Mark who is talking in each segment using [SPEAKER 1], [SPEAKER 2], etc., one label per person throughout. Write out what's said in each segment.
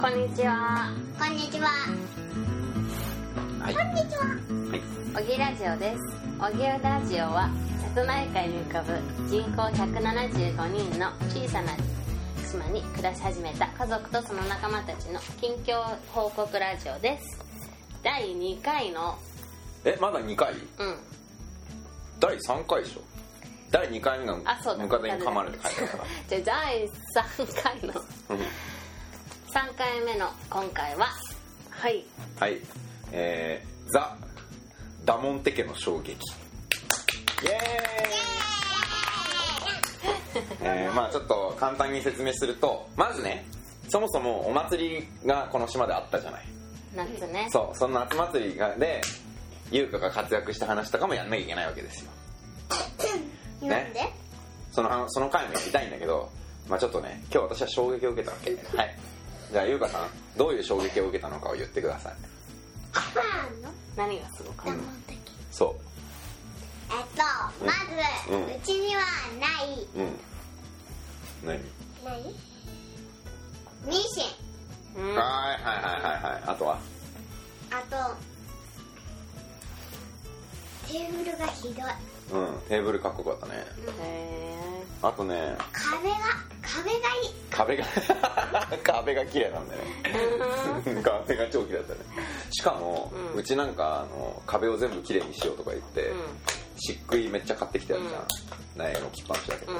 [SPEAKER 1] こんにちは。
[SPEAKER 2] こんにちは。
[SPEAKER 3] はい。
[SPEAKER 2] こんにちは。
[SPEAKER 3] はい。
[SPEAKER 1] おぎラジオです。おぎラジオは瀬戸内海に浮かぶ人口175人の小さな島に暮らし始めた家族とその仲間たちの近況報告ラジオです。第2回の
[SPEAKER 3] えまだ2回？
[SPEAKER 1] うん。
[SPEAKER 3] 第3回でしょ。第2回目のムカデに噛まれて書いてあるから。
[SPEAKER 1] じゃあ第3回の
[SPEAKER 3] うん
[SPEAKER 1] 3回目の今回は？はい。
[SPEAKER 3] はい。えー、ザ・ダモンテ家の衝撃。イエーイ！えー、まあちょっと簡単に説明するとまずねそもそもお祭りがこの島であったじゃない。
[SPEAKER 1] 夏ね。
[SPEAKER 3] そうその夏祭りがで優香が活躍した話とかもやんなきゃいけないわけですよ。
[SPEAKER 2] なんで？
[SPEAKER 3] そのその回もやりたいんだけどまあちょっとね今日私は衝撃を受けたわけ。はいじゃあ優香さんどういう衝撃を受けたのかを言ってください。
[SPEAKER 2] あの？
[SPEAKER 1] 何がすごかった？
[SPEAKER 3] そ
[SPEAKER 2] えっとまず、
[SPEAKER 3] う
[SPEAKER 2] うんちにはない。う
[SPEAKER 3] うん。何？
[SPEAKER 2] 何？ミシン。
[SPEAKER 1] うん。
[SPEAKER 3] はいはいはいはいはい。あとは？
[SPEAKER 2] あとテーブルがひどい。
[SPEAKER 3] うん。テーブルかっこよかったね。
[SPEAKER 1] へ
[SPEAKER 3] あとね。
[SPEAKER 2] 壁が壁がいい。
[SPEAKER 3] 壁が 壁が綺麗なんだよ。ね壁が超綺麗だったね。しかも、
[SPEAKER 1] う
[SPEAKER 3] うんちなんかあの壁を全部綺麗にしようとか言って、
[SPEAKER 1] えうん。
[SPEAKER 3] 漆喰めっちゃ買ってきたやつじゃん、苗の置きっぱなしだけど、
[SPEAKER 1] うん。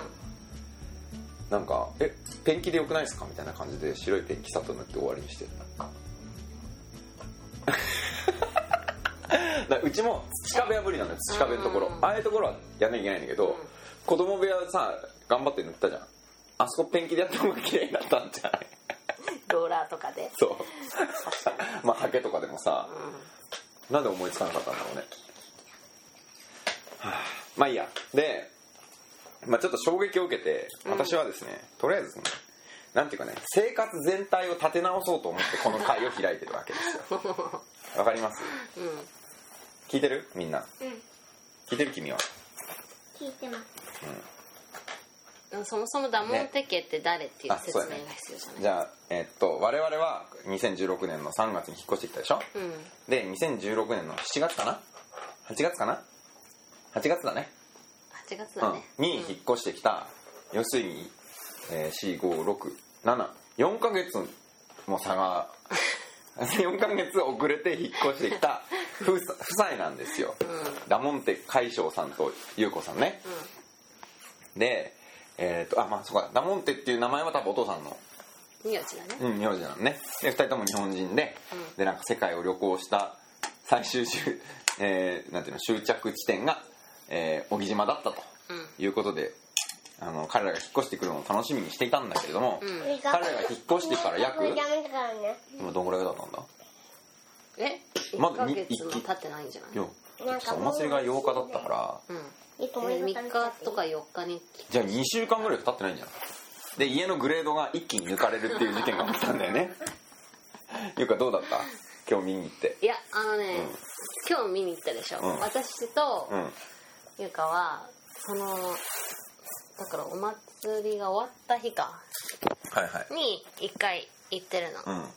[SPEAKER 3] なんか「えペンキでよくないですか?」みたいな感じで白いペンキさっと塗って終わりにして。るだうちも土壁は無理なんだよ。土壁のところ、
[SPEAKER 1] うん。
[SPEAKER 3] ああいうところはやんなきゃいけないんだけど、
[SPEAKER 1] うん。
[SPEAKER 3] 子供部屋さ頑張って塗ったじゃんあそこペンキでやった方が綺麗になったんじゃない？
[SPEAKER 1] ローラーとかで。
[SPEAKER 3] そう。まあハケとかでもさ
[SPEAKER 1] う
[SPEAKER 3] なんで思いつかなかったんだろうね、はあ。まあいいや。で、まあ、ちょっと衝撃を受けて私はですね、とりあえずねなんていうかね生活全体を立て直そうと思ってこの会を開いてるわけですよ。わかります？
[SPEAKER 1] んうん。
[SPEAKER 3] 聞いてる？みんな。
[SPEAKER 2] うん。
[SPEAKER 3] 聞いてる？君は？
[SPEAKER 2] 聞いてます
[SPEAKER 1] そもそもダモンテ家って誰っていう説明が必要じゃない？
[SPEAKER 3] じゃあえっと我々は2016年の3月に引っ越してきたでしょ？
[SPEAKER 1] うん。
[SPEAKER 3] で2016年の7月かな？8月かな？8月だね。
[SPEAKER 1] 8月だね。
[SPEAKER 3] うん、に引っ越してきた、要するに、えー、4567ヶ月も差が 4ヶ月遅れて引っ越してきた。夫夫妻なんですよ、
[SPEAKER 1] う
[SPEAKER 3] ダモンテ海将さんと優子さんね。でえっ、とあまあそうかダモンテっていう名前は多分お父さんの。
[SPEAKER 1] うん名字だね。
[SPEAKER 3] うん名字なのね。で2人とも日本人で、
[SPEAKER 1] うん。
[SPEAKER 3] でなんか世界を旅行した最終終、えーなんていうの終着地点が、えー、小木島だったと
[SPEAKER 1] うん。
[SPEAKER 3] いうことであの彼らが引っ越してくるのを楽しみにしていたんだけれども、
[SPEAKER 1] うん。
[SPEAKER 3] 彼らが引っ越してから約今どんぐらいだったんだ？
[SPEAKER 1] え？1
[SPEAKER 3] まだに
[SPEAKER 1] ヶ月も経ってないんじゃない？
[SPEAKER 3] よ
[SPEAKER 2] なんか
[SPEAKER 3] お祭りが8日だったから
[SPEAKER 1] うん
[SPEAKER 2] 一個
[SPEAKER 1] 3日とか4日に
[SPEAKER 3] じゃあ2週間ぐらい経ってないんじゃんで家のグレードが一気に抜かれるっていう事件が起きたんだよね。ゆうかどうだった？今日見に行って。
[SPEAKER 1] いやあのね、今日見に行ったでしょ、
[SPEAKER 3] うん。
[SPEAKER 1] 私と
[SPEAKER 3] うん。
[SPEAKER 1] ゆかはそのだからお祭りが終わった日か。
[SPEAKER 3] はいはい。
[SPEAKER 1] に1回行ってるの、
[SPEAKER 3] うん。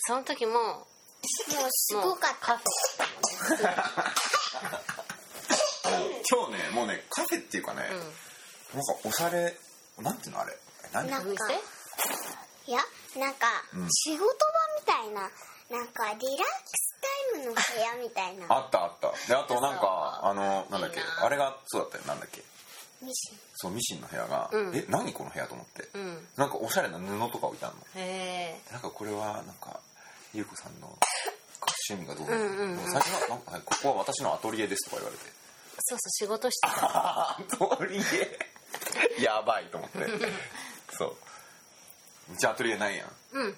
[SPEAKER 1] その時も
[SPEAKER 2] もうすごかった。
[SPEAKER 1] カフ
[SPEAKER 3] 今日ねもうねカフェっていうかね、
[SPEAKER 1] ェうん。
[SPEAKER 3] なんかおしゃれなんていうのあれ？何？
[SPEAKER 2] なんか
[SPEAKER 1] お店
[SPEAKER 2] いやなんか
[SPEAKER 3] うん。
[SPEAKER 2] 仕事場みたいななんかリラックスタイムの部屋みたいな。
[SPEAKER 3] あったあった。であとなんかあのなんだっけ？
[SPEAKER 1] いいな。
[SPEAKER 3] あれがそうだったよ。なんだっけ？
[SPEAKER 2] ミシン。
[SPEAKER 3] そうミシンの部屋が、
[SPEAKER 1] うん。
[SPEAKER 3] え何この部屋と思って、
[SPEAKER 1] うん。
[SPEAKER 3] なんかおしゃれな布とか置いてあるの。
[SPEAKER 1] へえ
[SPEAKER 3] なんかこれはなんか優子さんの趣味がどうなの、
[SPEAKER 1] うんうんうん。
[SPEAKER 3] 最初はなんかはいここは私のアトリエですとか言われて
[SPEAKER 1] そうそう仕事してた。
[SPEAKER 3] アトリエやばいと思って。そう。うちアトリエないやん。
[SPEAKER 1] うん。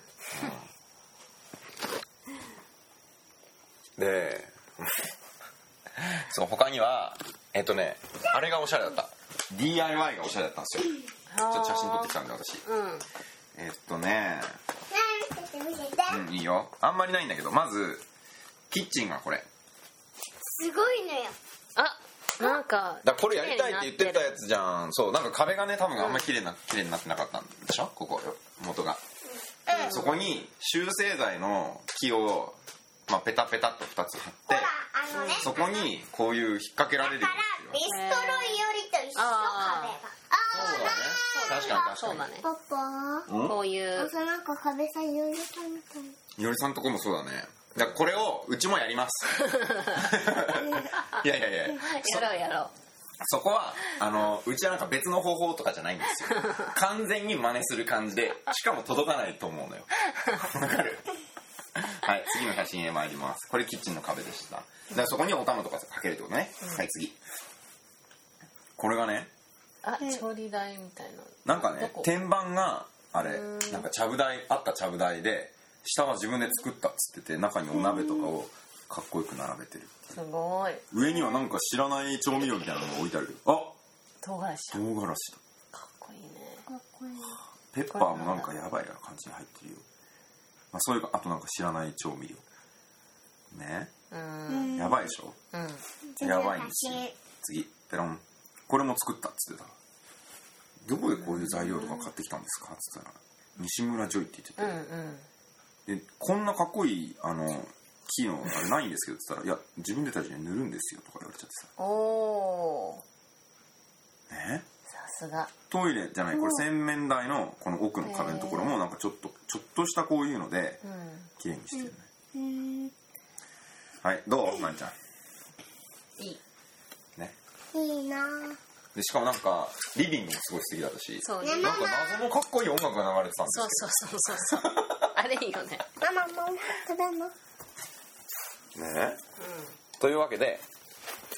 [SPEAKER 3] で そう他にはえっとねあれがおしゃれだった。DIY がおしゃれだったんですよ。ちょっと写真撮ってきたんで私。
[SPEAKER 1] うん。
[SPEAKER 3] えっとねうんいいよ。あんまりないんだけどまずキッチンがこれ。
[SPEAKER 2] すごいのよ。
[SPEAKER 1] あなんか
[SPEAKER 3] だからこれやりたいって言ってたや
[SPEAKER 1] つ
[SPEAKER 3] つじゃん。そうなんか壁がね多分あんまり綺麗な綺麗になってなかったんでしょ？ここ元が。
[SPEAKER 2] うん。
[SPEAKER 3] そこに集成剤の木を、まあ、ペタペタっと2つ貼って
[SPEAKER 2] ほらあのね。
[SPEAKER 3] そこにこういう引っ掛けられるよ
[SPEAKER 2] だからビストロイよりと一緒壁が。
[SPEAKER 3] そうだね。確かに確か
[SPEAKER 1] そうだね。
[SPEAKER 2] パパ？
[SPEAKER 3] に
[SPEAKER 1] こういう。
[SPEAKER 2] 朝なんか壁さんよりたみたい
[SPEAKER 3] いよりさんとこもそうだねだこれをうちもやります。いやいやいや。
[SPEAKER 1] やろうやろう。
[SPEAKER 3] そこはあのうちはなんか別の方法とかじゃないんですよ。完全に真似する感じでしかも届かないと思うのよ。わかる？はい次の写真へ参ります。これキッチンの壁でした。だからそこにお玉とかかけるってことね、はい次。これがね
[SPEAKER 1] あ調理台みたいな。
[SPEAKER 3] なんかね天板があれなんかちゃぶ台あったちゃぶ台で下は自分で作ったっつってて中にお鍋とかをかっこよく並べてる
[SPEAKER 1] すごい。
[SPEAKER 3] 上にはなんか知らない調味料みたいなのが置いてあるけどあ
[SPEAKER 1] 唐辛子
[SPEAKER 3] 唐辛子だ。
[SPEAKER 1] かっこいいね。
[SPEAKER 2] かっこいい
[SPEAKER 3] ペッパーもなんかやばい感じに入ってるよ、まあ、そういうかあとなんか知らない調味料。ね。
[SPEAKER 1] うん。
[SPEAKER 3] やばいでしょ？
[SPEAKER 1] うん。
[SPEAKER 3] やばいんですよ。次。ペロン。これも作ったっつってた。どこでこういう材料とか買ってきたんですか？っつったら。西村ジョイって言ってて、
[SPEAKER 1] うんうん
[SPEAKER 3] でこんなかっこいいあの木のあれないんですけどっつったら「いや自分でたちで塗るんですよ」とか言われちゃって
[SPEAKER 1] おお
[SPEAKER 3] さね？
[SPEAKER 1] さすが。
[SPEAKER 3] トイレじゃないこれ洗面台のこの奥の壁のところもなんかちょっとちょっとしたこういうので
[SPEAKER 1] うん。
[SPEAKER 3] 綺麗にしてるね、
[SPEAKER 2] うん
[SPEAKER 3] はいどう？まんちゃん。
[SPEAKER 1] いい。
[SPEAKER 3] ね。
[SPEAKER 2] いいな。
[SPEAKER 3] でしかもなんかリビングもすごい素敵だったし
[SPEAKER 1] そう
[SPEAKER 2] ね。
[SPEAKER 3] なんか謎のかっこいい音楽が流れてたんです
[SPEAKER 1] そうそうそうそうそうあれいいよね。
[SPEAKER 2] ママも食べま。
[SPEAKER 3] ね？というわけで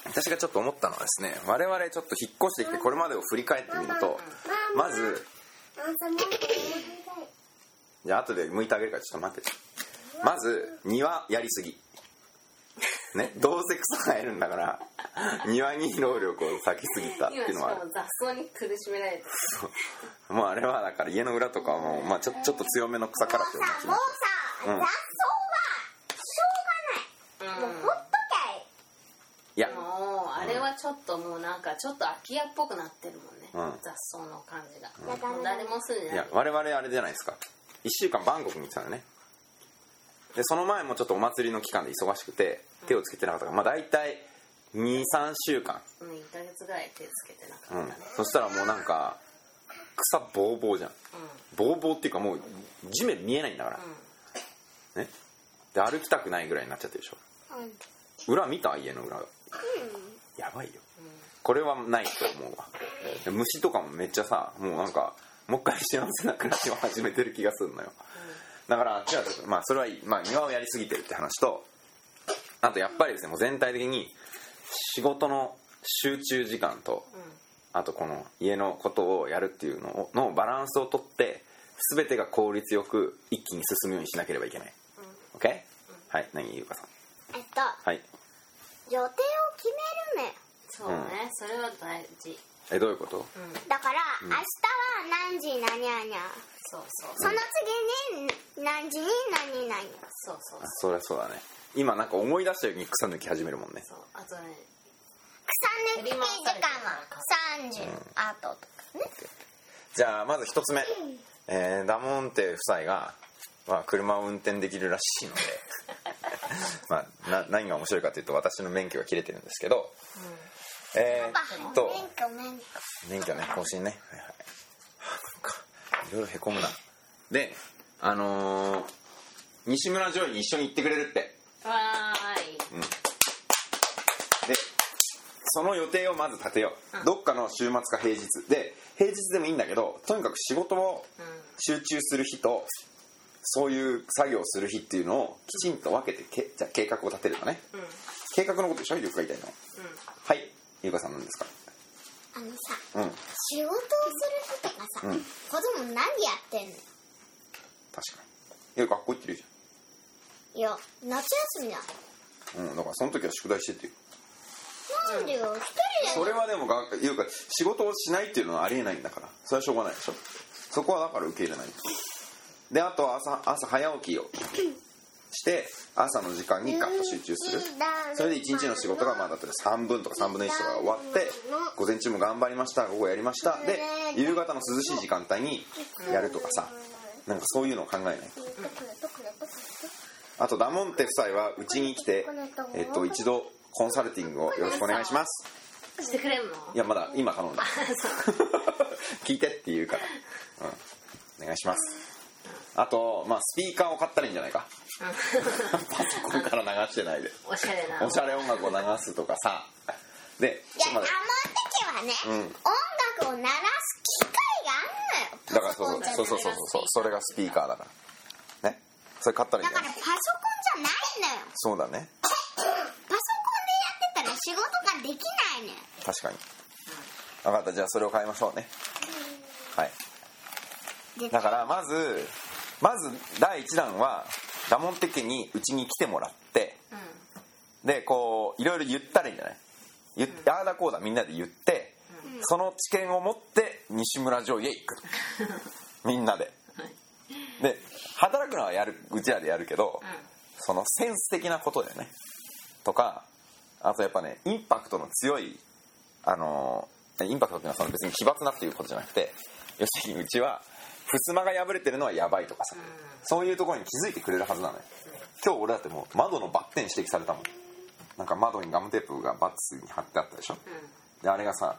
[SPEAKER 3] 私がちょっと思ったのはですね我々ちょっと引っ越してきてこれまでを振り返ってみるとまずじゃあ後で剥いてあげるからちょっと待って。まず庭やりすぎねどうせ草生えるんだから庭に労力を割きすぎたっていうのは。
[SPEAKER 1] 雑草に苦しめられて
[SPEAKER 3] もうあれはだから家の裏とかはもう、まあ、ちょちょっと強めの草からって
[SPEAKER 2] もうさもうさ、
[SPEAKER 3] うん。
[SPEAKER 2] 雑草はしょうがない、もうほっときゃい
[SPEAKER 3] や。
[SPEAKER 1] もうあれはちょっともうなんかちょっと空き家っぽくなってるもんね、
[SPEAKER 3] うん。
[SPEAKER 1] 雑草の感じが、う誰も住んでない。
[SPEAKER 3] いや我々あれじゃないですか。1週間バンコクに行ってたのねでその前もちょっとお祭りの期間で忙しくて手をつけてなかったからまあ大体23週間。
[SPEAKER 1] うん1ヶ月ぐらい手つけてな
[SPEAKER 3] うん
[SPEAKER 1] かったね。
[SPEAKER 3] そしたらもうなんか草ボーボーじゃん。ボーボーっていうかもう地面見えないんだから、ね。で歩きたくないぐらいになっちゃってるでしょ。
[SPEAKER 2] うん。
[SPEAKER 3] 裏見た？家の裏。やばいよ。これはないと思うわ。で虫とかもめっちゃさもうなんかもう一回幸せな暮らしを始めてる気がするのよだから違うまあそれはいい、まあ、庭をやりすぎてるって話とあとやっぱりですねもう全体的に仕事の集中時間とあとこの家のことをやるっていうのをのバランスをとって全てが効率よく一気に進むようにしなければいけない、OK? はい何ゆうかさん。
[SPEAKER 2] えっと
[SPEAKER 3] はい。
[SPEAKER 2] 予定を決めるのよ
[SPEAKER 1] そうね、それは大事。
[SPEAKER 3] えどういうこと？
[SPEAKER 2] だから、明日は何時何々
[SPEAKER 1] そうそう。
[SPEAKER 2] その次に何時に何々
[SPEAKER 1] そうそう。
[SPEAKER 3] あそりゃそうだね。今なんか思い出したように草抜き始めるもんね。
[SPEAKER 1] そうあとね。
[SPEAKER 2] 草抜き時間は3時後とかね。
[SPEAKER 3] じゃあまず一つ目、えーダモンテ夫妻が、まあ、車を運転できるらしいので。まあな何が面白いかというと私の免許が切れてるんですけど、えーっと。
[SPEAKER 2] 免許免許。
[SPEAKER 3] 免許ね更新ね。はいいろいろへこむな。であのー西村ジョイに一緒に行ってくれるって。
[SPEAKER 1] わーい。
[SPEAKER 3] でその予定をまず立てよう、
[SPEAKER 1] うん。
[SPEAKER 3] どっかの週末か平日。で平日でもいいんだけどとにかく仕事を
[SPEAKER 1] うん。
[SPEAKER 3] 集中する日とそういう作業をする日っていうのをきちんと分けてけじゃあ計画を立てるのね。
[SPEAKER 1] うん。うん
[SPEAKER 3] 計画のことでしょ？ゆうか言いたいのは。い。ゆうかさん何ですか？
[SPEAKER 2] あのさ
[SPEAKER 3] うん。
[SPEAKER 2] 仕事をする日とかさ、
[SPEAKER 3] うん。
[SPEAKER 2] 子供何やってんの？
[SPEAKER 3] 確かに。いや学校行ってるじ
[SPEAKER 2] いや夏休みだ
[SPEAKER 3] ゃんうんだからその時は宿題してってよ。
[SPEAKER 2] なんでよ一人で
[SPEAKER 3] それはでもがいうか仕事をしないっていうのはありえないんだから。それはしょうがないでしょ。そこはだから受け入れない。とであとは朝朝早起きを して朝の時間にガッと集中する。それで一日の仕事がまあだったら3分とか3分の1とかが終わって午前中も頑張りました午後やりました。で夕方の涼しい時間帯にやるとかさ。なんかそういうのを考えない。
[SPEAKER 2] どこだどこだどこ
[SPEAKER 3] あとダモンテ夫妻はうちに来て、えっと、一度コンサルティングをよろしくお願いします。
[SPEAKER 1] してくれんの？
[SPEAKER 3] いやまだ今頼んだ 聞いてって言うから、うん、お願いしますあとまあスピーカーを買ったらいいんじゃないか。パソコンから流してないで。
[SPEAKER 1] おしゃれな。
[SPEAKER 3] おしゃれ音楽を流すとかさ。で
[SPEAKER 2] いやダモン
[SPEAKER 3] まだ
[SPEAKER 2] テ家はね、
[SPEAKER 3] うん。
[SPEAKER 2] 音楽を鳴らす機械があるのよ。
[SPEAKER 3] だからそうそうそうそうそうそうそれがスピーカーだから。ね。それ買ったらいい
[SPEAKER 2] だからパソコンじゃないのよ。
[SPEAKER 3] そうだね。
[SPEAKER 2] パソコンでやってたら仕事ができないのよ。
[SPEAKER 3] 確かに。分かった。じゃあそれを買いましょうね。はい。
[SPEAKER 2] で
[SPEAKER 3] だからまずまず第1弾はダモンテ家にうちに来てもらって
[SPEAKER 1] うん。
[SPEAKER 3] でこういろいろ言ったらいいんじゃない？言ってああだこうだみんなで言って、その知見を持って西村城へ行く。みんなで。で働くのはやるうちらでやるけど、そのセンス的なことだよね。とかあとやっぱねインパクトの強いあのーインパクトっていうのはその別に奇抜なっていうことじゃなくて要するにうちは襖が破れてるのはやばいとかさ、そういうところに気づいてくれるはずなのよ。今日俺だってもう窓のバッテン指摘されたもん。なんか窓にガムテープがバツに貼ってあったでしょ。であれがさ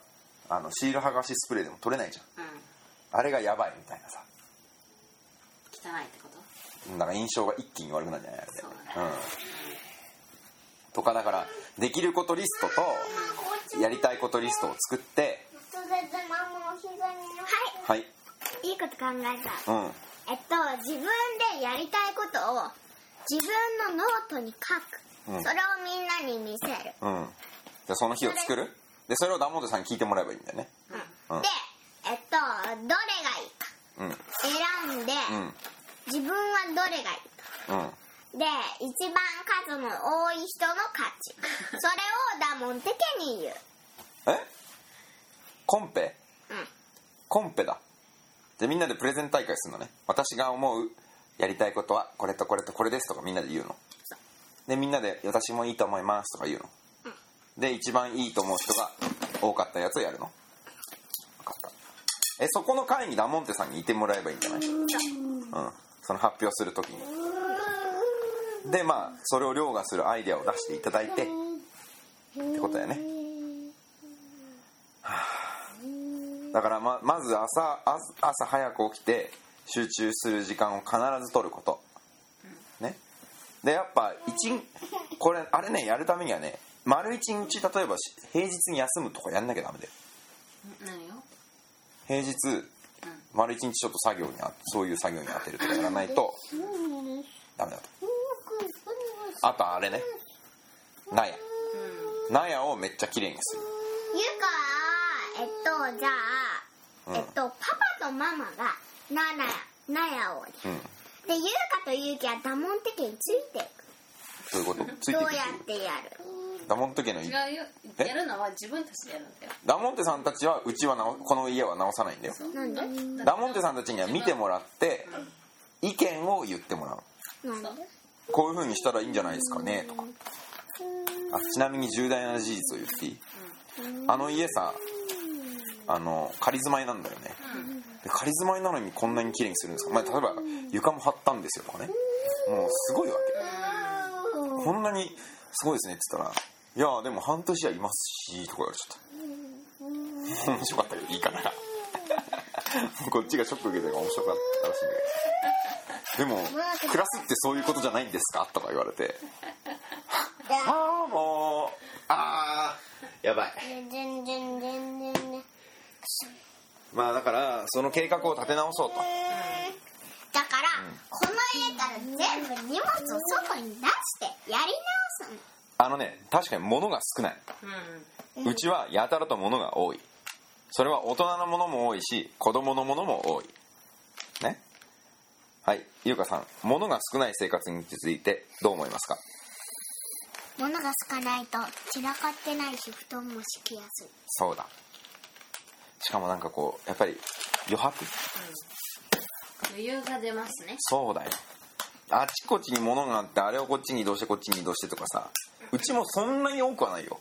[SPEAKER 3] あのシール剥がしスプレーでも取れないじゃん。あれがやばいみたいなさ。
[SPEAKER 1] 汚いってこと？
[SPEAKER 3] なんか印象が一気に悪くなるんじゃない？で
[SPEAKER 1] そうだね。
[SPEAKER 3] うん。とかだからできることリストとやりたいことリストを作って
[SPEAKER 2] はい
[SPEAKER 3] はい
[SPEAKER 2] いいこと考えた。
[SPEAKER 3] うん。
[SPEAKER 2] えっと自分でやりたいことを自分のノートに書く、
[SPEAKER 3] うん。
[SPEAKER 2] それをみんなに見せる、
[SPEAKER 3] うん。じゃあその日を作る？でそれをダモンテさんに聞いてもらえばいいんだよね。うん。
[SPEAKER 2] でえっとどれがいいか。
[SPEAKER 3] うん。
[SPEAKER 2] 選んで、
[SPEAKER 3] うん。
[SPEAKER 2] 自分はどれがいい
[SPEAKER 3] うん。
[SPEAKER 2] かで一番数の多い人の勝ち それをダモンテ家に言う。
[SPEAKER 3] え？コンペ？
[SPEAKER 2] うん。
[SPEAKER 3] コンペだじゃあみんなでプレゼン大会するのね。私が思うやりたいことはこれとこれとこれですとかみんなで言うの。でみんなで私もいいと思いますとか言うの。で一番いいと思う人が多かったやつをやるの。分かった。えそこの会にダモンテさんにいてもらえばいいんじゃない？うん。その発表するときに。でまあそれを凌駕するアイデアを出していただいて。ってことだよね。だからままず朝朝朝早く起きて集中する時間を必ず取ること。ね。でやっぱ一日これあれねやるためにはね丸一日例えばし平日に休むとかやんなきゃダメだよ。
[SPEAKER 1] ん何よ。
[SPEAKER 3] 平日丸一日ちょっと作業にあそういう作業に当てるとかやらないとダメだと。あとあれね。納屋。納屋をめっちゃ綺麗にする。
[SPEAKER 2] ゆうかはえっとじゃあ、
[SPEAKER 3] うん。
[SPEAKER 2] えっとパパとママがナナナヤを
[SPEAKER 3] うん。
[SPEAKER 2] でゆうかとゆうきはダモンテ家についていく。
[SPEAKER 3] そういうこと？ついてい
[SPEAKER 2] どうやってやる？
[SPEAKER 3] ダモンテ家の
[SPEAKER 1] 違うよ。
[SPEAKER 3] え？
[SPEAKER 1] やるのは自分たちでやるんだよ。
[SPEAKER 3] ダモンテさんたちはうちは直この家は直さないんだよ。
[SPEAKER 2] なんで？
[SPEAKER 3] ダモンテさんたちには見てもらって意見を言ってもらう。
[SPEAKER 2] なんで？
[SPEAKER 3] こういう風にしたらいいんじゃないですかねとか。あちなみに重大な事実を言っていい？あの家さあの仮住まいなんだよね。で仮住まいなのにこんなに綺麗にするんですか、まあ、例えば床も張ったんですよとかね。もうすごいわけ。こんなにすごいですねって言ったら「いやでも半年はいますし」とか言われちゃった。面白かったけどいいかな。こっちがショック受けて面白かったらしいんだけど。でも暮らすってそういうことじゃないんですか？とか言われて。ああもうああやばいまあだからその計画を立て直そうと。
[SPEAKER 2] だから、この家から全部荷物を外に出してやり直すの。
[SPEAKER 3] あのね確かに物が少ない。
[SPEAKER 1] うん。
[SPEAKER 3] うちはやたらと物が多い。それは大人のものも多いし子供のものも多い。ね？はい優香さん。物が少ない生活についてどう思いますか？
[SPEAKER 2] 物が少ないと散らかってないし布団も敷きやすい。
[SPEAKER 3] そうだしかもなんかこうやっぱり余白。
[SPEAKER 1] 余裕が出ますね。
[SPEAKER 3] そうだよ。あちこちに物があってあれをこっちに移動してこっちに移動してとかさうちもそんなに多くはないよ。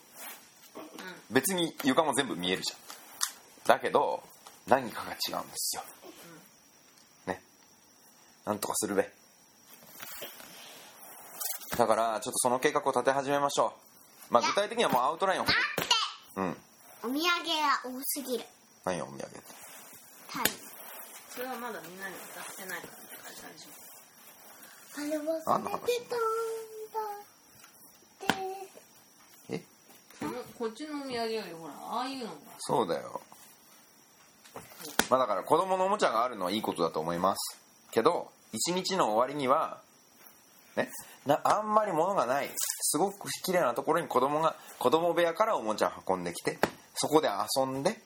[SPEAKER 3] 別に床も全部見えるじゃん。だけど何かが違うんですよ。ね。なんとかするべ。だからちょっとその計画を立て始めましょう。まあ具体的にはもうアウトラインを。
[SPEAKER 2] 待って。
[SPEAKER 3] うん。
[SPEAKER 2] お土産が多すぎる
[SPEAKER 3] 何よお土産って
[SPEAKER 2] はい。
[SPEAKER 1] それはまだみんなに渡してないから大丈
[SPEAKER 2] あれ忘れてたんだって。
[SPEAKER 3] え？
[SPEAKER 1] 夫こっちのお土産よりほらああいうのが。
[SPEAKER 3] そうだよ。まあだから子供のおもちゃがあるのはいいことだと思います。けど一日の終わりにはね？なあんまり物がないすごく綺麗なところに子供が子供部屋からおもちゃを運んできてそこで遊んで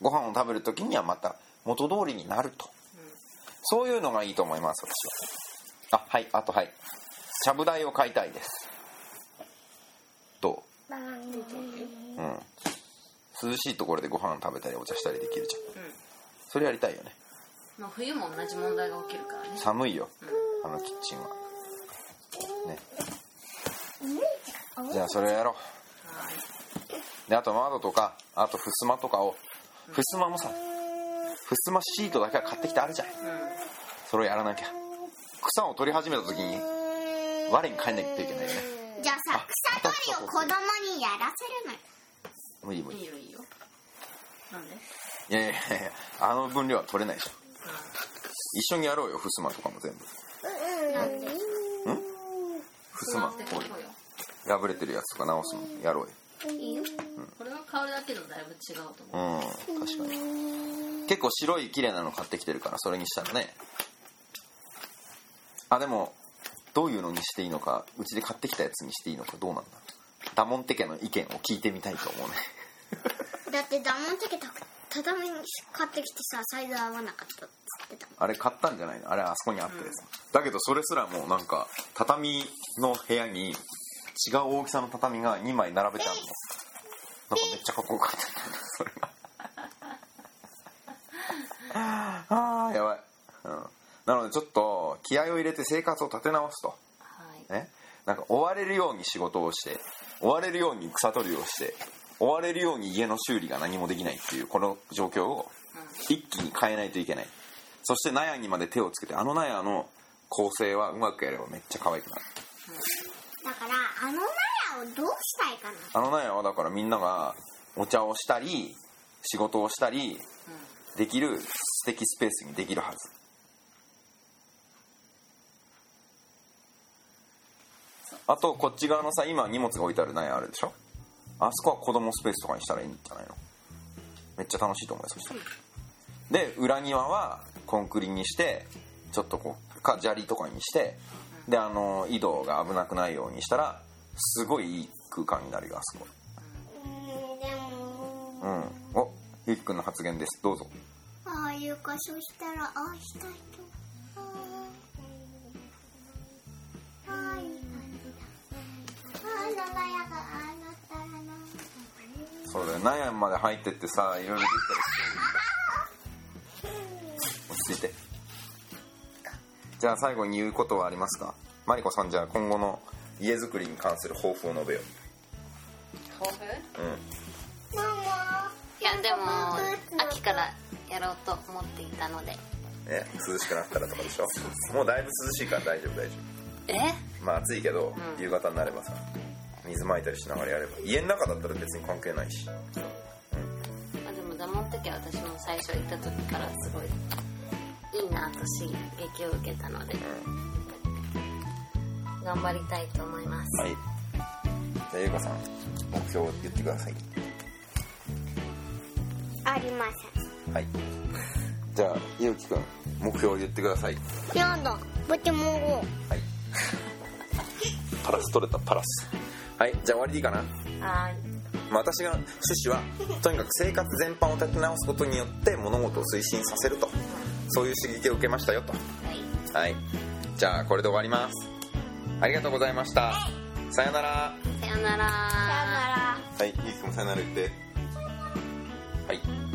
[SPEAKER 3] ご飯を食べる時にはまた元通りになると。そういうのがいいと思います私は。あはいあとはい。ちゃぶ台を買いたいです。どう？うん。涼しいところでご飯食べたりお茶したりできるじゃん。
[SPEAKER 1] うん。
[SPEAKER 3] それやりたいよね。
[SPEAKER 1] まあ冬も同じ問題が起きるからね。
[SPEAKER 3] 寒いよ。あのキッチンは。ね。じゃあそれをやろ
[SPEAKER 1] は
[SPEAKER 3] うであと窓とかあと襖とかを襖もさ襖シートだけは買ってきてあるじゃん。
[SPEAKER 1] いうん
[SPEAKER 3] それをやらなきゃ。草を取り始めた時に我に帰んなきゃいけないよね。
[SPEAKER 2] じゃあさ
[SPEAKER 3] あ
[SPEAKER 2] 草取りを子供にやらせるのよ。
[SPEAKER 3] 無理無理。
[SPEAKER 1] いいよいいよ。なんで？
[SPEAKER 3] いやいやいやあの分量は取れないでしょ。一緒にやろうよ襖とかも全部。
[SPEAKER 2] なん。で
[SPEAKER 3] 襖
[SPEAKER 1] って
[SPEAKER 3] こ
[SPEAKER 1] こ
[SPEAKER 3] う破れてるやつとか直すのやろうよ
[SPEAKER 2] いいよ。
[SPEAKER 1] これが変わるだけでもだいぶ違うと思う。
[SPEAKER 3] うん確かに。結構白い綺麗なの買ってきてるからそれにしたらね。あでもどういうのにしていいのかうちで買ってきたやつにしていいのかどうなんだ？ダモンテ家の意見を聞いてみたいと思うね。
[SPEAKER 2] だってダモンテケた畳買ってきてさサイズ合わなかったっつってた
[SPEAKER 3] あれ買ったんじゃないの？あれあそこにあってさ、だけどそれすらもうなんか畳の部屋に違う大きさの畳が2枚並べてあるの。なんかめっちゃかっこよかった。それが。あーやばい、うん、なのでちょっと気合を入れて生活を立て直すと。
[SPEAKER 1] はい。
[SPEAKER 3] ね。なんか追われるように仕事をして追われるように草取りをして追われるように家の修理が何もできないっていうこの状況を一気に変えないといけない。そして納屋にまで手をつけてあの納屋の構成はうまくやればめっちゃ可愛くなる
[SPEAKER 2] だからあの納屋をどうしたいかな。
[SPEAKER 3] あの納屋はだからみんながお茶をしたり仕事をしたりできる素敵スペースにできるはず。あとこっち側のさ今荷物が置いてある納屋あるでしょ？あそこは子供スペースとかにしたらいいんじゃないの？めっちゃ楽しいと思うよそしたら。で裏庭はコンクリにしてちょっとこうか砂利とかにしてであの井戸が危なくないようにしたらすごいいい空間になるよあそこ。
[SPEAKER 2] うんでも。
[SPEAKER 3] うん。おゆうきくんの発言です。どうぞ。
[SPEAKER 2] ああいうかそしたらああしたいと。ああああ
[SPEAKER 3] そうだよ。納屋まで入ってってさいろいろできたりして落ち着いてじゃあ最後に言うことはありますか？マリコさんじゃあ今後の家づくりに関する抱負を述べよ
[SPEAKER 1] 抱負？
[SPEAKER 3] ううん。
[SPEAKER 2] ママ
[SPEAKER 1] いやでも秋からやろうと思っていたので。
[SPEAKER 3] ね涼しくなったらとかでしょ？もうだいぶ涼しいから大丈夫大丈
[SPEAKER 1] え？
[SPEAKER 3] 夫まあ暑いけど、
[SPEAKER 1] うん。
[SPEAKER 3] 夕方になればさ水まいたりしながらやれば。家の中だったら別に関係ないし。
[SPEAKER 1] まあでもダモンテ家は私も最初行った時からすごいいいなと刺激を受けたので頑張りたいと思います。
[SPEAKER 3] はい。じゃあゆうかさん目標を言ってください。
[SPEAKER 2] ありませ
[SPEAKER 3] はい。じゃあゆうきくん目標を言ってください。
[SPEAKER 2] んやだぼちもんご
[SPEAKER 3] はい。パラス取れたパラス。はい、じゃあ終わりでいいかな？
[SPEAKER 1] は
[SPEAKER 3] まあ、私が趣旨はとにかく生活全般を立て直すことによって物事を推進させるとそういう刺激を受けましたよと。
[SPEAKER 1] いはい。
[SPEAKER 3] はい。じゃあこれで終わります。ありがとうございました。さよなら。
[SPEAKER 1] さよなら。
[SPEAKER 2] さよなら。
[SPEAKER 3] はいゆうきくんもさよなら言って。はい